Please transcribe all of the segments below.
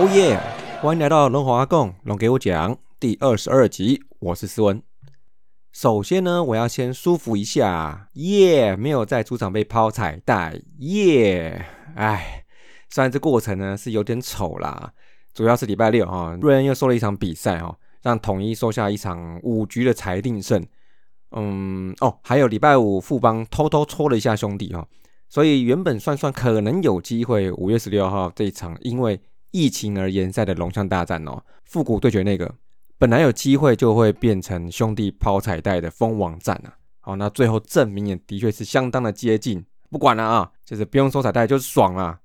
哦耶！欢迎来到龙华共龙给我讲第二十二集，我是思文。首先呢，我要先舒服一下，耶！没有在主场被抛彩带，耶！哎，虽然这过程呢是有点丑啦，主要是礼拜六啊，瑞恩又收了一场比赛哦，让统一收下一场五局的裁定胜。嗯，哦，还有礼拜五富邦偷偷戳了一下兄弟哈，所以原本算算可能有机会五月十六号这一场因为疫情而延赛的龙象大战哦，复古对决那个本来有机会就会变成兄弟抛彩带的蜂王战啊。好，那最后证明也的确是相当的接近，不管了啊，就是不用收彩带就是爽啊。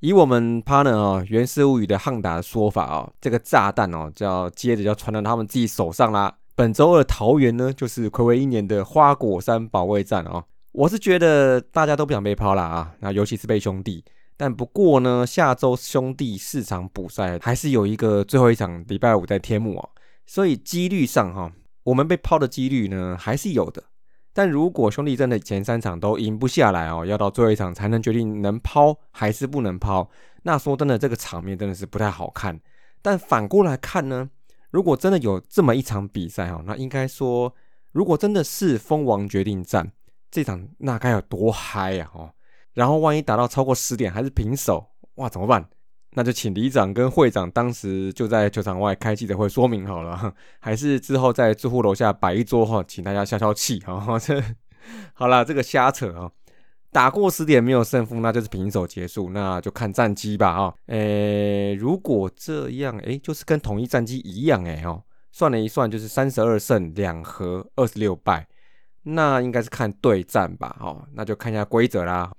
以我们 partner 哦原始物语的汉达的说法哦，这个炸弹哦就要接着要传到他们自己手上啦。本周二桃园呢，就是暌违一年的花果山保卫战哦。我是觉得大家都不想被抛了啊，那尤其是被兄弟。但不过呢，下周兄弟四场补赛还是有一个最后一场礼拜五在天幕哦，所以几率上哈，我们被抛的几率呢还是有的。但如果兄弟真的前三场都赢不下来哦，要到最后一场才能决定能抛还是不能抛，那说真的，这个场面真的是不太好看。但反过来看呢？如果真的有这么一场比赛哈，那应该说，如果真的是蜂王决定战这场，那该有多嗨呀！哦，然后万一打到超过十点还是平手，哇，怎么办？那就请里长跟会长当时就在球场外开记者会说明好了，还是之后在住户楼下摆一桌哈，请大家消消气 哈。这好了，这个瞎扯啊。打过十点没有胜负，那就是平手结束，那就看战绩吧啊！诶，如果这样，诶，就是跟统一战绩一样，诶，哦，算了一算，就是三十二胜两和二十六败，那应该是看对战吧，哦，那就看一下规则啦。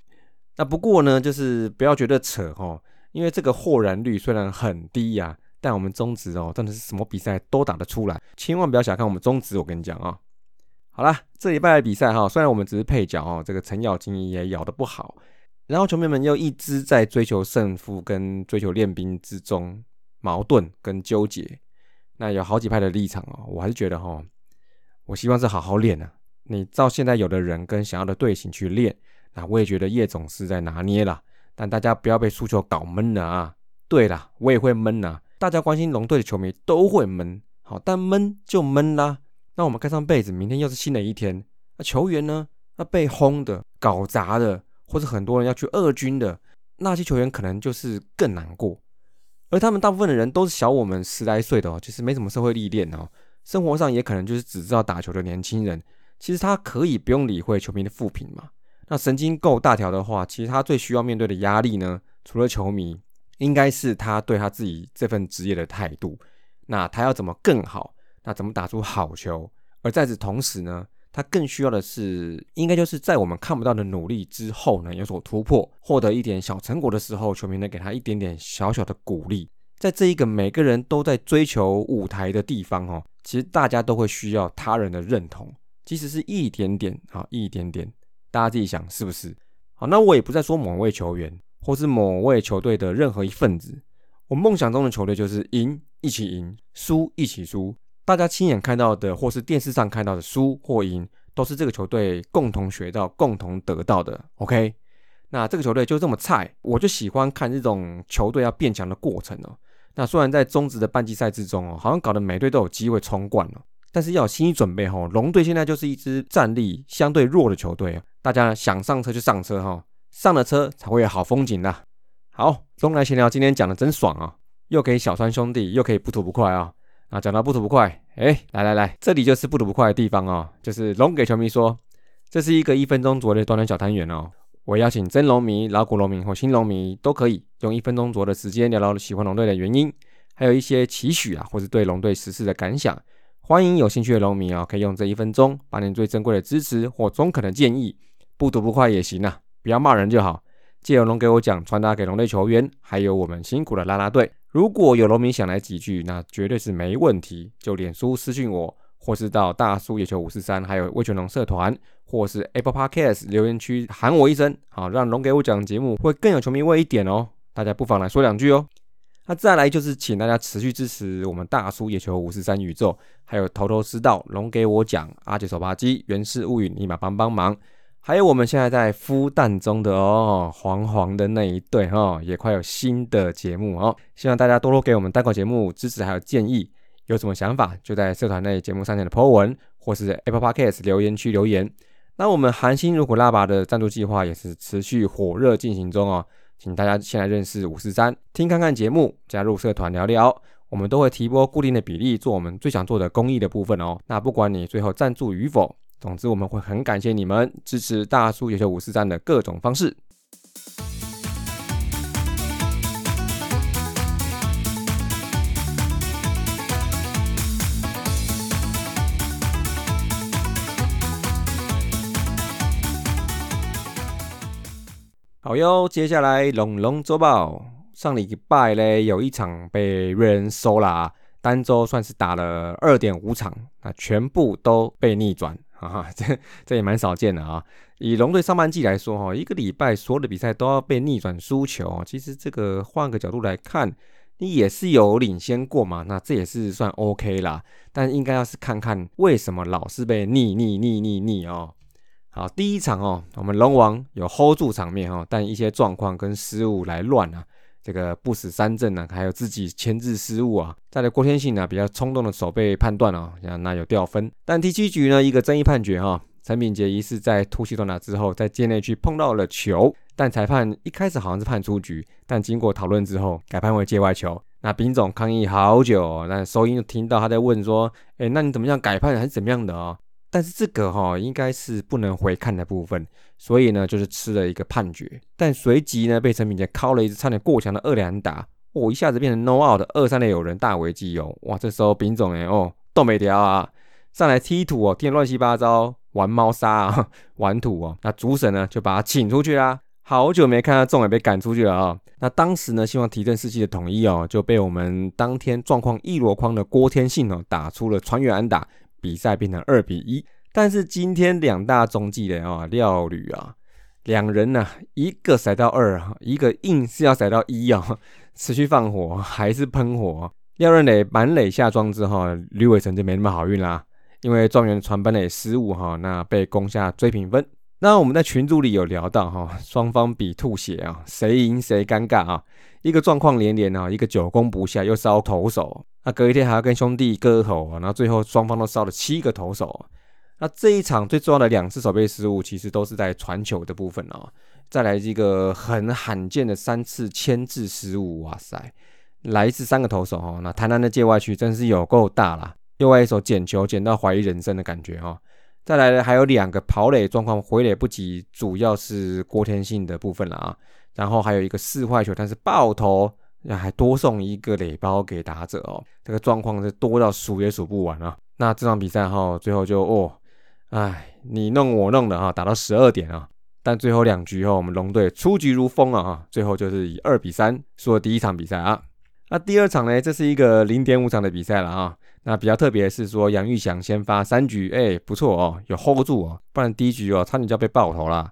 那不过呢，就是不要觉得扯哦，因为这个豁然率虽然很低呀，但我们中职哦，真的是什么比赛都打得出来，千万不要小看我们中职，我跟你讲啊。好了，这礼拜的比赛哈，虽然我们只是配角哦，这个程咬金也咬得不好，然后球迷们又一直在追求胜负跟追求练兵之中矛盾跟纠结，那有好几派的立场哦，我还是觉得哈，我希望是好好练啊，你照现在有的人跟想要的队形去练，那我也觉得叶总是在拿捏啦，但大家不要被输球搞闷了啊。对了，我也会闷啊，大家关心龙队的球迷都会闷，好，但闷就闷啦。那我们盖上被子，明天又是新的一天。那球员呢？那被轰的、搞砸的，或者很多人要去二军的那些球员，可能就是更难过。而他们大部分的人都是小我们十来岁的哦，其实没什么社会历练哦，生活上也可能就是只知道打球的年轻人。其实他可以不用理会球迷的负评嘛。那神经够大条的话，其实他最需要面对的压力呢，除了球迷，应该是他对他自己这份职业的态度。那他要怎么更好？那怎么打出好球？而在此同时呢，他更需要的是，应该就是在我们看不到的努力之后呢，有所突破，获得一点小成果的时候，球迷能给他一点点小小的鼓励。在这一个每个人都在追求舞台的地方哦，其实大家都会需要他人的认同，即使是一点点啊，一点点，大家自己想是不是？好，那我也不再说某位球员或是某位球队的任何一份子，我梦想中的球队就是赢一起赢，输一起输。大家亲眼看到的，或是电视上看到的输或赢，都是这个球队共同学到、共同得到的。OK，那这个球队就这么菜，我就喜欢看这种球队要变强的过程哦。那虽然在中职的半季赛之中哦，好像搞得每队都有机会冲冠了，但是要有心理准备哦。龙队现在就是一支战力相对弱的球队啊，大家想上车就上车哈，上了车才会有好风景的。好，中来闲聊，今天讲的真爽啊，又可以小川兄弟，又可以不吐不快啊。啊，讲到不吐不快，哎，来来来，这里就是不吐不快的地方哦，就是龙给球迷说，这是一个一分钟左右的短短小单元哦。我邀请真龙迷、老古龙迷或新龙迷都可以用一分钟左右的时间聊聊喜欢龙队的原因，还有一些期许啊，或是对龙队实事的感想。欢迎有兴趣的龙迷啊，可以用这一分钟把你最珍贵的支持或中肯的建议，不吐不快也行啊，不要骂人就好。借由龙给我讲，传达给龙队球员，还有我们辛苦的啦啦队。如果有农民想来几句，那绝对是没问题。就脸书私信我，或是到大叔野球五四三，还有魏全龙社团，或是 Apple Podcast 留言区喊我一声，好让龙给我讲节目会更有球迷味一点哦。大家不妨来说两句哦。那再来就是请大家持续支持我们大叔野球五四三宇宙，还有头头是道龙给我讲阿杰手扒鸡原氏物语，立马帮帮忙。还有我们现在在孵蛋中的哦，黄黄的那一对哦，也快有新的节目哦。希望大家多多给我们单口节目支持还有建议，有什么想法就在社团内节目上面的 po 文，或是 Apple Podcast 留言区留言。那我们韩星如果拉拔的赞助计划也是持续火热进行中哦，请大家先来认识五四三，听看看节目，加入社团聊聊，我们都会提拨固定的比例做我们最想做的公益的部分哦。那不管你最后赞助与否。总之，我们会很感谢你们支持大叔野球五四三的各种方式。好哟，接下来龙龙周报，上礼拜嘞有一场被瑞人收啦，单周算是打了二点五场，那全部都被逆转。啊，这这也蛮少见的啊！以龙队上半季来说，哈，一个礼拜所有的比赛都要被逆转输球，其实这个换个角度来看，你也是有领先过嘛，那这也是算 OK 啦。但应该要是看看为什么老是被逆逆逆逆逆哦。好，第一场哦，我们龙王有 hold 住场面哦，但一些状况跟失误来乱啊。这个不死三阵呢，还有自己牵制失误啊，再来郭天信呢比较冲动的手背判断哦，那有掉分。但第七局呢一个争议判决哈，陈炳杰疑似在突袭断打之后，在界内区碰到了球，但裁判一开始好像是判出局，但经过讨论之后改判为界外球。那丙总抗议好久，那收音就听到他在问说，哎，那你怎么样改判还是怎么样的啊？但是这个哈应该是不能回看的部分，所以呢就是吃了一个判决。但随即呢被陈炳杰敲了一支差点过墙的二连打，哦一下子变成 no out 的二三垒有人大危机哦，哇这时候丙总哎哦都没掉啊，上来踢土哦踢乱七八糟玩猫砂啊玩土哦，那主审呢就把他请出去啦。好久没看到众也被赶出去了啊。那当时呢希望提振士气的统一哦就被我们当天状况一箩筐的郭天信哦打出了传远安打。比赛变成二比一，但是今天两大中继的啊廖吕啊两人呢，一个塞到二啊，一个硬是要塞到一啊，持续放火还是喷火。廖润磊满垒下庄之后，吕伟成就没那么好运啦，因为状元传本垒失误哈，那被攻下追平分。那我们在群组里有聊到哈，双方比吐血啊，谁赢谁尴尬啊，一个状况连连啊，一个久攻不下又烧投手。那隔一天还要跟兄弟割喉啊，然后最后双方都烧了七个投手。那这一场最重要的两次守备失误，其实都是在传球的部分哦。再来一个很罕见的三次牵制失误，哇塞！来一次三个投手哦，那台南的界外区真是有够大啦，另外一手捡球捡到怀疑人生的感觉哦。再来的还有两个跑垒状况回垒不及，主要是郭天信的部分了啊。然后还有一个四坏球，但是爆头。还多送一个垒包给打者哦，这个状况是多到数也数不完啊。那这场比赛哈，最后就哦，哎，你弄我弄的哈，打到十二点啊。但最后两局后，我们龙队出局如风啊，最后就是以二比三输了第一场比赛啊。那第二场呢，这是一个零点五场的比赛了啊。那比较特别的是说，杨玉祥先发三局，哎，不错哦，有 hold 住哦，不然第一局哦，差点就要被爆头啦。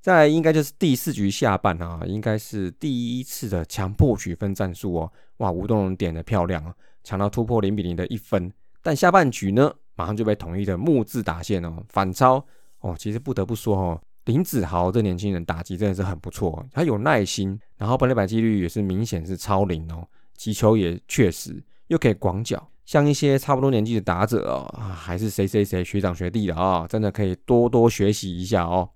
再应该就是第四局下半啊，应该是第一次的强迫取分战术哦。哇，吴东龙点的漂亮啊，抢到突破零比零的一分。但下半局呢，马上就被统一的木字打线哦反超哦。其实不得不说哦，林子豪这年轻人打击真的是很不错，他有耐心，然后本垒板几率也是明显是超零哦，击球也确实又可以广角，像一些差不多年纪的打者哦，还是谁谁谁学长学弟的啊，真的可以多多学习一下哦。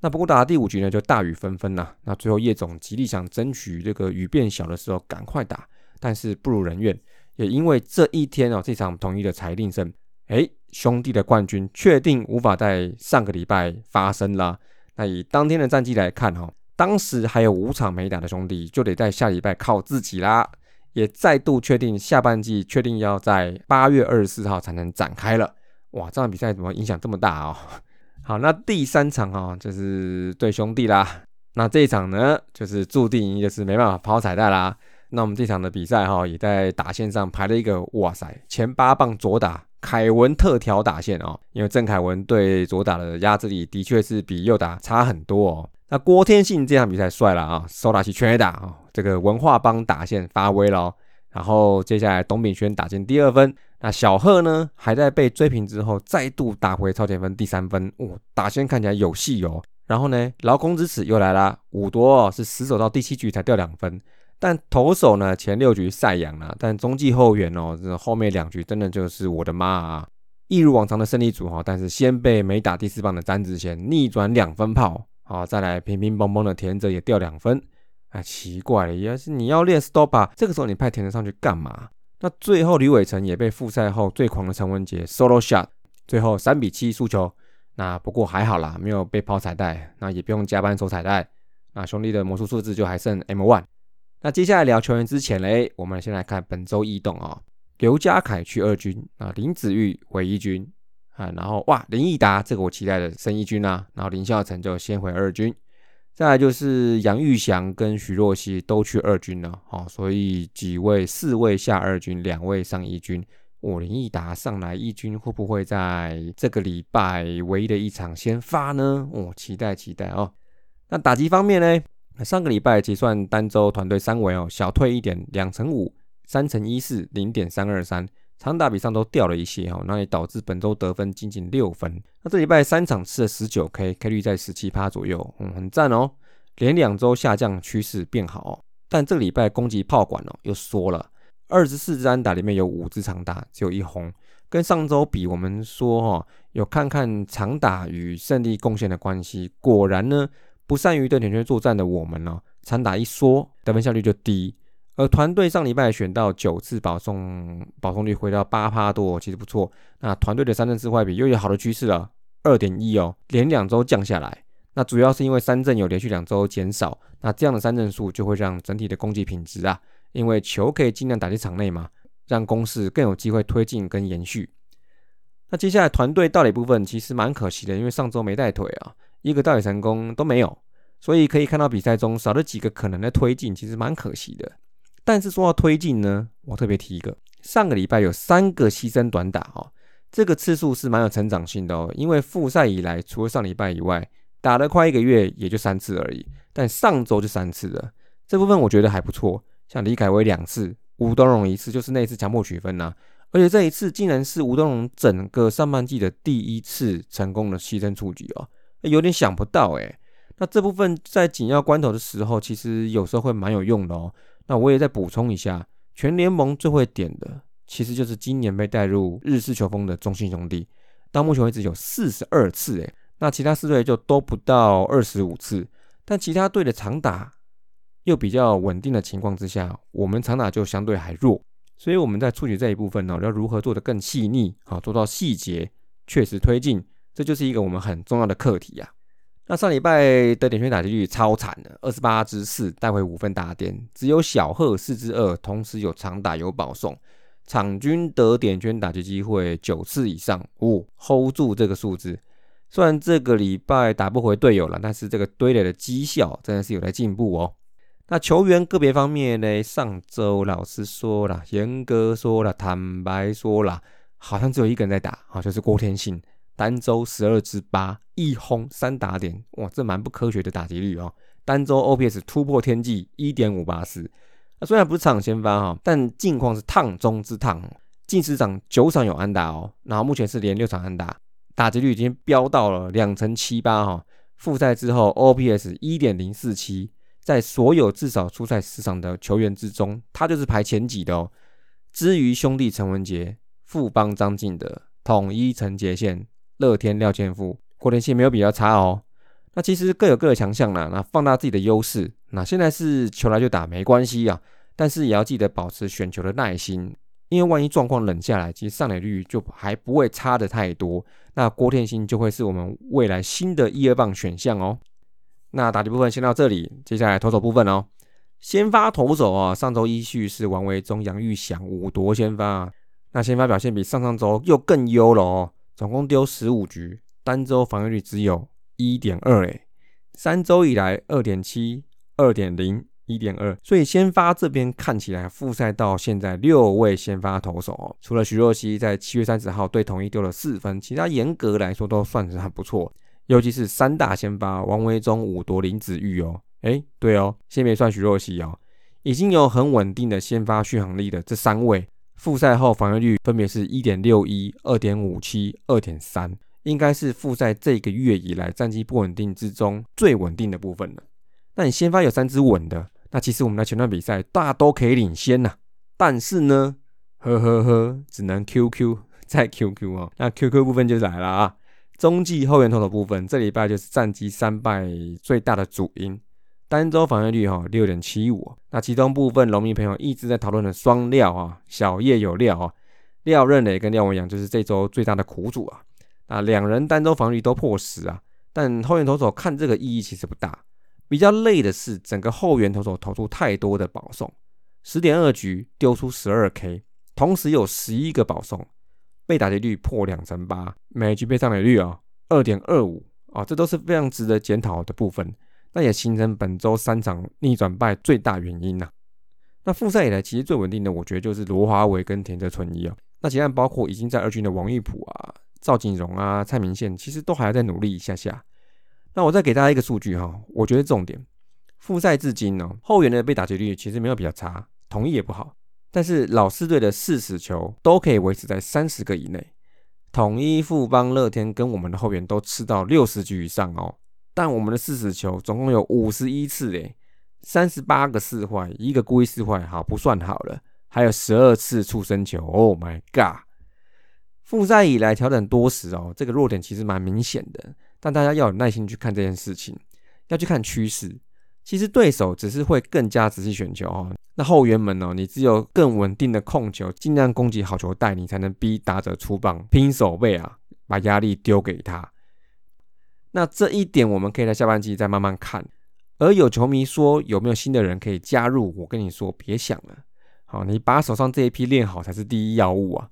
那不过打第五局呢，就大雨纷纷呐。那最后叶总极力想争取这个雨变小的时候赶快打，但是不如人愿。也因为这一天哦，这场统一的裁定胜，哎，兄弟的冠军确定无法在上个礼拜发生啦。那以当天的战绩来看哈，当时还有五场没打的兄弟就得在下礼拜靠自己啦。也再度确定下半季确定要在八月二十四号才能展开了。哇，这场比赛怎么影响这么大啊？好，那第三场哈就是对兄弟啦。那这一场呢，就是注定就是没办法抛彩带啦。那我们这场的比赛哈，也在打线上排了一个哇塞前八棒左打凯文特调打线哦。因为郑凯文对左打的压制力的确是比右打差很多哦。那郭天信这场比赛帅了啊，手打起全垒打啊，这个文化帮打线发威了。然后接下来董炳轩打进第二分。那小贺呢，还在被追平之后，再度打回超前分第三分，哇，打线看起来有戏哦。然后呢，劳工之耻又来了，五多是死守到第七局才掉两分，但投手呢前六局晒阳了，但中继后援哦，这后面两局真的就是我的妈啊！一如往常的胜利组哈，但是先被没打第四棒的詹子贤逆转两分炮，好，再来乒乒乓乓的田泽也掉两分，哎，奇怪了，要是你要练 stop 这个时候你派田泽上去干嘛？那最后吕伟成也被复赛后最狂的陈文杰 solo shot，最后三比七输球。那不过还好啦，没有被抛彩带，那也不用加班收彩带。那兄弟的魔术数字就还剩 M one。那接下来聊球员之前嘞，我们先来看本周异动啊。刘家凯去二军啊，林子玉回一军啊，然后哇林毅达这个我期待的升一军啊，然后林孝成就先回二军。再来就是杨玉祥跟徐若曦都去二军了，好，所以几位四位下二军，两位上一军。我林毅达上来一军会不会在这个礼拜唯一的一场先发呢？哦，期待期待哦。那打击方面呢？上个礼拜结算单周团队三围哦，小退一点，两成五，三成一四，零点三二三，长打比上都掉了一些哦，那也导致本周得分仅仅六分。那这礼拜三场吃了十九 K，K 率在十七趴左右，嗯，很赞哦。连两周下降趋势变好，但这个礼拜攻击炮管哦又缩了，二十四支安打里面有五支长打，只有一轰。跟上周比，我们说哈，有看看长打与胜利贡献的关系。果然呢，不善于对点圈作战的我们呢，长打一缩，得分效率就低。而团队上礼拜选到九次保送，保送率回到八趴多，其实不错。那团队的三振四坏比又有好的趋势了，二点一哦，连两周降下来。那主要是因为三振有连续两周减少，那这样的三振数就会让整体的攻击品质啊，因为球可以尽量打进场内嘛，让攻势更有机会推进跟延续。那接下来团队道理部分其实蛮可惜的，因为上周没带腿啊，一个道理成功都没有，所以可以看到比赛中少了几个可能的推进，其实蛮可惜的。但是说到推进呢，我特别提一个，上个礼拜有三个牺牲短打哦，这个次数是蛮有成长性的哦，因为复赛以来除了上礼拜以外。打了快一个月，也就三次而已，但上周就三次了，这部分我觉得还不错。像李凯威两次，吴东荣一次，就是那次强迫取分呐，而且这一次竟然是吴东荣整个上半季的第一次成功的牺牲出局哦，有点想不到诶。那这部分在紧要关头的时候，其实有时候会蛮有用的哦。那我也再补充一下，全联盟最会点的，其实就是今年被带入日式球风的中信兄弟，到目前为止有四十二次诶。那其他四队就都不到二十五次，但其他队的长打又比较稳定的情况之下，我们长打就相对还弱，所以我们在处理这一部分呢，要如何做得更细腻，好做到细节确实推进，这就是一个我们很重要的课题呀。那上礼拜的点圈打击率超惨的，二十八支四带回五分打点，只有小贺四支二，同时有长打有保送，场均得点圈打击机会九次以上，哦，hold 住这个数字。虽然这个礼拜打不回队友了，但是这个堆垒的绩效真的是有在进步哦。那球员个别方面呢？上周老师说了，严格说了，坦白说了，好像只有一个人在打啊，就是郭天信，单周十二支八，一轰三打点，哇，这蛮不科学的打击率哦。单周 OPS 突破天际，一点五八四。那虽然不是场先发哈，但近况是烫中之烫，近十场九场有安打哦，然后目前是连六场安打。打击率已经飙到了两成七八哈，复赛之后 OPS 一点零四七，在所有至少出赛十场的球员之中，他就是排前几的哦。至于兄弟陈文杰、富邦张进德、统一陈杰宪、乐天廖千富、郭天信没有比较差哦。那其实各有各的强项啦，那放大自己的优势。那现在是球来就打没关系啊，但是也要记得保持选球的耐心。因为万一状况冷下来，其实上垒率就还不会差的太多，那郭天星就会是我们未来新的一二棒选项哦。那打击部分先到这里，接下来投手部分哦。先发投手啊，上周一序是王维忠、杨玉祥五夺先发，那先发表现比上上周又更优了哦，总共丢十五局，单周防御率只有一点二诶，三周以来二点七、二点零。一点二，所以先发这边看起来复赛到现在六位先发投手哦，除了徐若曦在七月三十号对统一丢了四分，其他严格来说都算是很不错。尤其是三大先发王维忠、武夺林子玉哦，哎，对哦，先别算徐若曦哦，已经有很稳定的先发续航力的这三位，复赛后防御率分别是一点六一、二点五七、二点三，应该是复赛这个月以来战绩不稳定之中最稳定的部分了。那你先发有三支稳的，那其实我们的前段比赛大都可以领先呐。但是呢，呵呵呵，只能 QQ 再 QQ 哦。那 QQ 部分就来了啊，中继后援投的部分，这礼拜就是战绩三败最大的主因。单周防御率哈六点七五，那其中部分农民朋友一直在讨论的双料啊，小叶有料啊，廖任磊跟廖文阳就是这周最大的苦主啊。那两人单周防御率都破十啊，但后援投手看这个意义其实不大。比较累的是整个后援投手投出太多的保送，十点二局丢出十二 K，同时有十一个保送，被打击率破两成八，每局被上垒率啊二点二五啊，这都是非常值得检讨的部分。那也形成本周三场逆转败最大原因呐。那复赛以来其实最稳定的，我觉得就是罗华伟跟田泽纯一啊。那其他包括已经在二军的王玉普啊、赵景荣啊、蔡明宪，其实都还要再努力一下下。那我再给大家一个数据哈，我觉得重点，复赛至今呢，后援的被打击率其实没有比较差，统一也不好，但是老四队的四死球都可以维持在三十个以内，统一、富邦、乐天跟我们的后援都吃到六十局以上哦。但我们的四死球总共有五十一次诶，三十八个四坏，一个故意四坏，好不算好了，还有十二次触身球，Oh my god！复赛以来调整多时哦，这个弱点其实蛮明显的，但大家要有耐心去看这件事情，要去看趋势。其实对手只是会更加仔细选球哦，那后援们哦，你只有更稳定的控球，尽量攻击好球带，你才能逼打者出棒拼手背啊，把压力丢给他。那这一点我们可以在下半季再慢慢看。而有球迷说有没有新的人可以加入？我跟你说，别想了。好，你把手上这一批练好才是第一要务啊。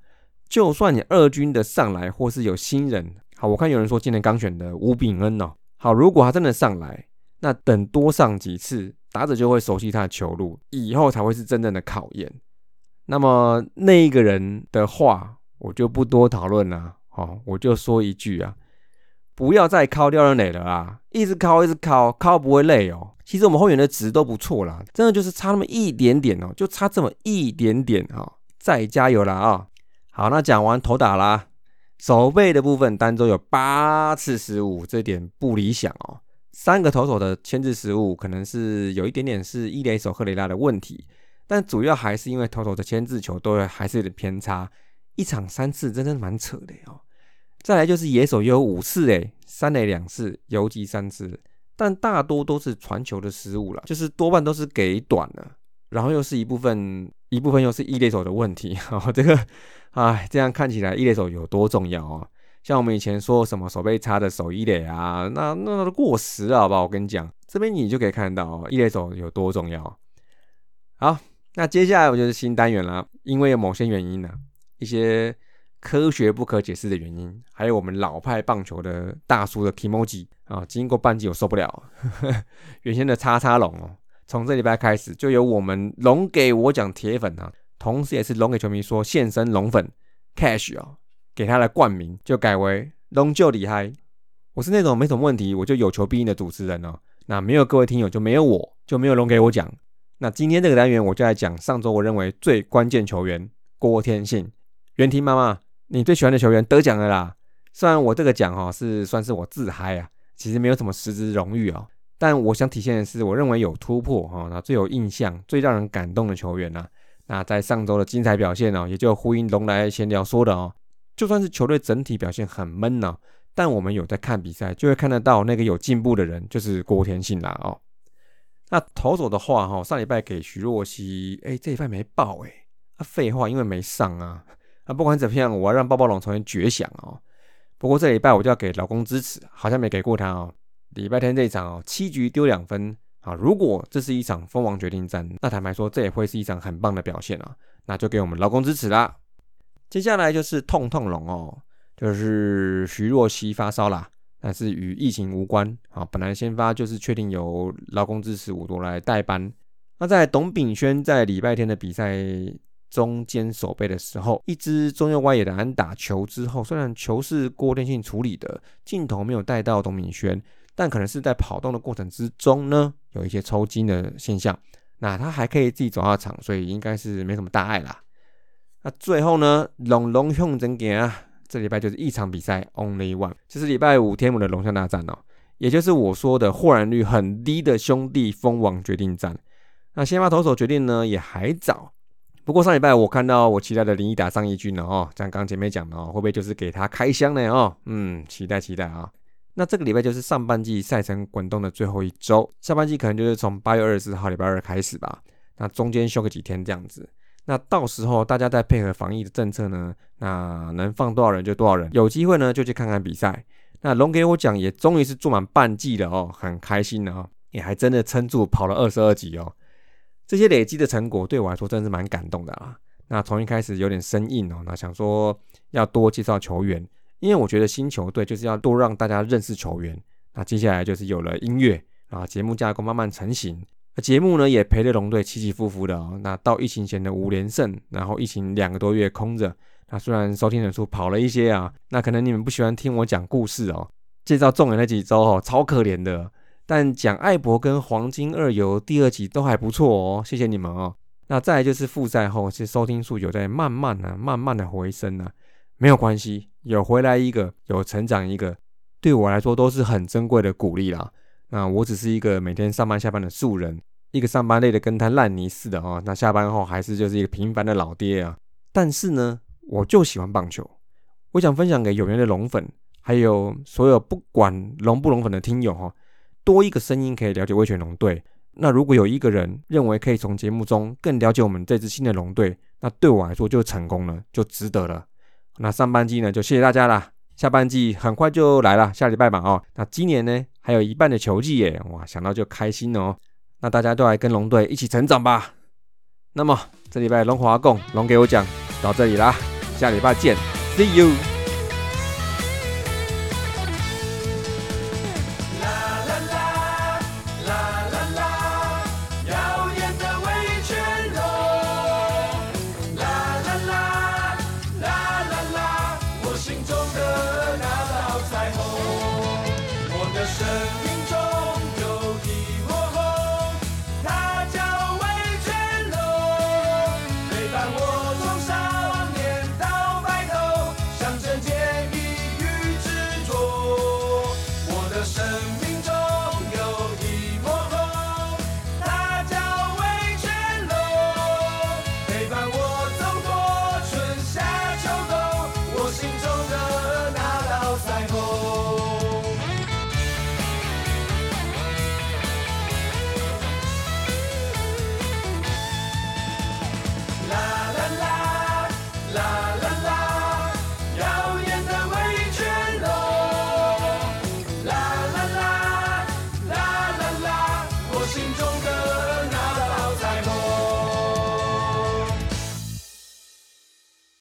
就算你二军的上来，或是有新人，好，我看有人说今年刚选的吴炳恩哦，好，如果他真的上来，那等多上几次，打者就会熟悉他的球路，以后才会是真正的考验。那么那一个人的话，我就不多讨论了。好，我就说一句啊。不要再靠掉人垒了啊！一直靠，一直靠，靠不会累哦。其实我们后援的值都不错啦，真的就是差那么一点点哦，就差这么一点点哈。再加油啦啊！好，那讲完头打啦，守备的部分单周有八次失误，这点不理想哦。三个投手的牵制失误，可能是有一点点是伊雷手赫雷拉的问题，但主要还是因为投手的牵制球都还是有点偏差，一场三次，真的蛮扯的哦。再来就是野手也有五次诶，三垒两次，游击三次，但大多都是传球的失误了，就是多半都是给短了，然后又是一部分一部分又是一垒手的问题啊，这个哎，这样看起来一垒手有多重要啊？像我们以前说什么手背差的手一垒啊，那那都过时了，好不好？我跟你讲，这边你就可以看到一垒手有多重要。好，那接下来我就是新单元了，因为有某些原因呢，一些。科学不可解释的原因，还有我们老派棒球的大叔的 Kimoji 啊，经过半季我受不了，原先的叉叉龙哦，从这礼拜开始就由我们龙给我讲铁粉啊，同时也是龙给球迷说现身龙粉 Cash 哦，给他的冠名就改为龙就厉害，我是那种没什么问题我就有求必应的主持人哦，那没有各位听友就没有我就没有龙给我讲，那今天这个单元我就来讲上周我认为最关键球员郭天信，原听妈妈。你最喜欢的球员得奖了啦！虽然我这个奖哈是算是我自嗨啊，其实没有什么实质荣誉哦，但我想体现的是，我认为有突破哈，那最有印象、最让人感动的球员呐，那在上周的精彩表现哦，也就呼应龙来闲聊说的哦，就算是球队整体表现很闷呢，但我们有在看比赛，就会看得到那个有进步的人就是郭天信啦哦。那投手的话哈，上礼拜给徐若曦，哎，这一拜没报哎，啊废话，因为没上啊。那不管怎么样，我要让抱抱龙重新绝响哦。不过这礼拜我就要给老公支持，好像没给过他哦。礼拜天这一场哦，七局丢两分啊。如果这是一场蜂王决定战，那坦白说，这也会是一场很棒的表现啊。那就给我们老公支持啦。接下来就是痛痛龙哦，就是徐若曦发烧啦，但是与疫情无关啊。本来先发就是确定由老公支持五多来代班。那在董炳轩在礼拜天的比赛。中间守备的时候，一支中右外野的安打球之后，虽然球是郭天信处理的，镜头没有带到董敏轩，但可能是在跑动的过程之中呢，有一些抽筋的现象。那他还可以自己走下场，所以应该是没什么大碍啦。那最后呢，龙龙向真行啊，这礼拜就是一场比赛，Only One，就是礼拜五天母的龙象大战哦，也就是我说的豁然率很低的兄弟蜂王决定战。那先发投手决定呢也还早，不过上礼拜我看到我期待的林毅打上一军了哦，像刚前面讲的哦，会不会就是给他开箱呢哦？嗯，期待期待啊。那这个礼拜就是上半季赛程滚动的最后一周，下半季可能就是从八月二十四号礼拜二开始吧。那中间休个几天这样子。那到时候大家再配合防疫的政策呢，那能放多少人就多少人，有机会呢就去看看比赛。那龙给我讲也终于是做满半季了哦，很开心的哦，也还真的撑住跑了二十二集哦。这些累积的成果对我来说真是蛮感动的啊。那从一开始有点生硬哦，那想说要多介绍球员。因为我觉得新球队就是要多让大家认识球员，那接下来就是有了音乐啊，节目架构慢慢成型，那节目呢也陪着龙队起起伏伏的哦。那到疫情前的五连胜，然后疫情两个多月空着，那虽然收听人数跑了一些啊，那可能你们不喜欢听我讲故事哦，介绍众人那几周哦，超可怜的。但讲艾博跟黄金二游第二集都还不错哦，谢谢你们哦。那再来就是复赛后，其实收听数有在慢慢的、慢慢的回升呢。没有关系，有回来一个，有成长一个，对我来说都是很珍贵的鼓励啦。那我只是一个每天上班下班的素人，一个上班累的跟他烂泥似的哦。那下班后还是就是一个平凡的老爹啊。但是呢，我就喜欢棒球，我想分享给有缘的龙粉，还有所有不管龙不龙粉的听友哈，多一个声音可以了解威权龙队。那如果有一个人认为可以从节目中更了解我们这支新的龙队，那对我来说就成功了，就值得了。那上半季呢，就谢谢大家啦。下半季很快就来了，下礼拜吧哦。那今年呢，还有一半的球季耶，哇，想到就开心哦。那大家都来跟龙队一起成长吧。那么这礼拜龙华共龙给我讲到这里啦，下礼拜见，See you。